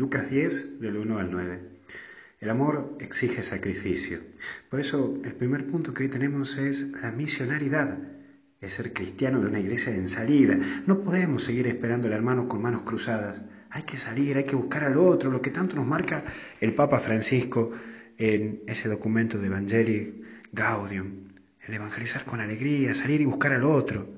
Lucas 10, del 1 al 9. El amor exige sacrificio. Por eso el primer punto que hoy tenemos es la misionalidad. Es ser cristiano de una iglesia en salida. No podemos seguir esperando al hermano con manos cruzadas. Hay que salir, hay que buscar al otro, lo que tanto nos marca el Papa Francisco en ese documento de Evangelii Gaudium. El evangelizar con alegría, salir y buscar al otro.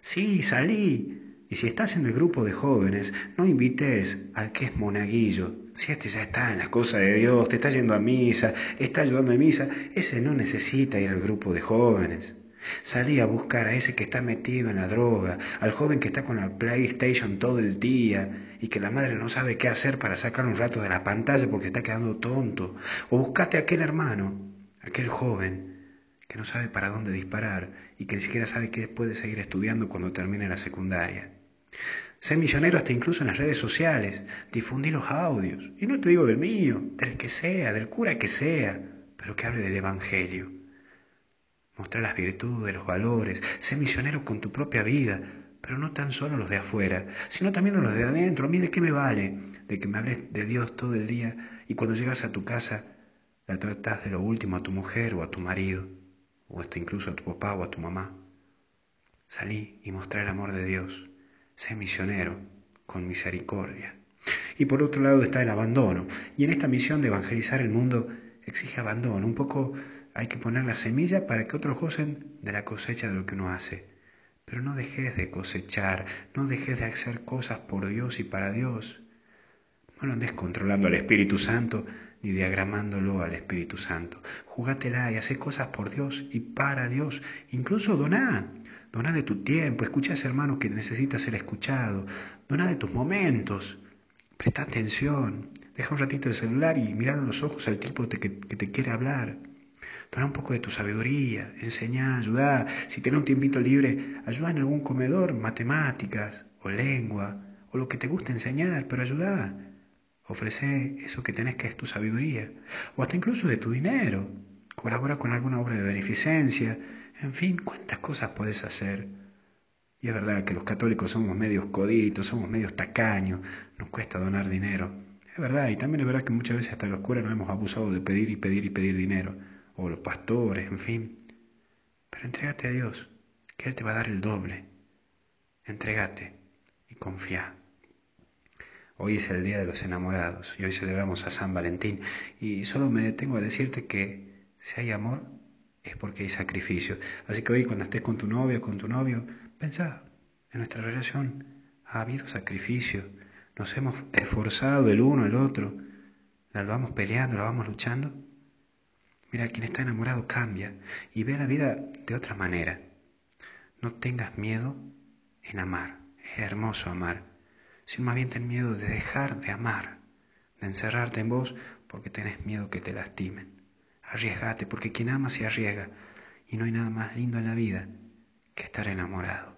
Sí, salí. Y si estás en el grupo de jóvenes, no invites al que es monaguillo. Si este ya está en las cosas de Dios, te está yendo a misa, está ayudando a misa, ese no necesita ir al grupo de jóvenes. Salí a buscar a ese que está metido en la droga, al joven que está con la PlayStation todo el día y que la madre no sabe qué hacer para sacar un rato de la pantalla porque está quedando tonto. O buscaste a aquel hermano, aquel joven que no sabe para dónde disparar y que ni siquiera sabe que puede seguir estudiando cuando termine la secundaria. Sé misionero hasta incluso en las redes sociales, difundí los audios, y no te digo del mío, del que sea, del cura que sea, pero que hable del Evangelio. Mostrar las virtudes, los valores, sé misionero con tu propia vida, pero no tan solo los de afuera, sino también los de adentro. A mí de qué me vale de que me hables de Dios todo el día y cuando llegas a tu casa la tratas de lo último a tu mujer o a tu marido o hasta incluso a tu papá o a tu mamá. Salí y mostré el amor de Dios. Sé misionero con misericordia. Y por otro lado está el abandono. Y en esta misión de evangelizar el mundo exige abandono. Un poco hay que poner la semilla para que otros gocen de la cosecha de lo que uno hace. Pero no dejes de cosechar, no dejes de hacer cosas por Dios y para Dios. No lo andes controlando al Espíritu Santo ni diagramándolo al Espíritu Santo. Jugátela y haz cosas por Dios y para Dios. Incluso doná. Doná de tu tiempo. Escucha a ese hermano que necesita ser escuchado. Doná de tus momentos. Presta atención. Deja un ratito el celular y mirar a los ojos al tipo que, que te quiere hablar. Dona un poco de tu sabiduría, enseñá, ayudá. Si tienes un tiempito libre, ayuda en algún comedor, matemáticas o lengua, o lo que te guste enseñar, pero ayudá. Ofrece eso que tenés que es tu sabiduría, o hasta incluso de tu dinero. Colabora con alguna obra de beneficencia. En fin, cuántas cosas puedes hacer. Y es verdad que los católicos somos medios coditos, somos medios tacaños, nos cuesta donar dinero. Es verdad, y también es verdad que muchas veces hasta los curas nos hemos abusado de pedir y pedir y pedir dinero, o los pastores, en fin. Pero entrégate a Dios, que Él te va a dar el doble. Entrégate y confía. Hoy es el Día de los Enamorados y hoy celebramos a San Valentín y solo me detengo a decirte que si hay amor es porque hay sacrificio. Así que hoy cuando estés con tu novia o con tu novio, pensá, en nuestra relación ha habido sacrificio, nos hemos esforzado el uno el otro, la vamos peleando, la vamos luchando. Mira, quien está enamorado cambia y ve la vida de otra manera. No tengas miedo en amar, es hermoso amar sino más bien ten miedo de dejar de amar, de encerrarte en vos porque tenés miedo que te lastimen. Arriesgate, porque quien ama se arriesga, y no hay nada más lindo en la vida que estar enamorado.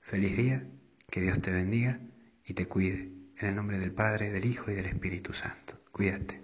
Feliz día, que Dios te bendiga y te cuide. En el nombre del Padre, del Hijo y del Espíritu Santo. Cuídate.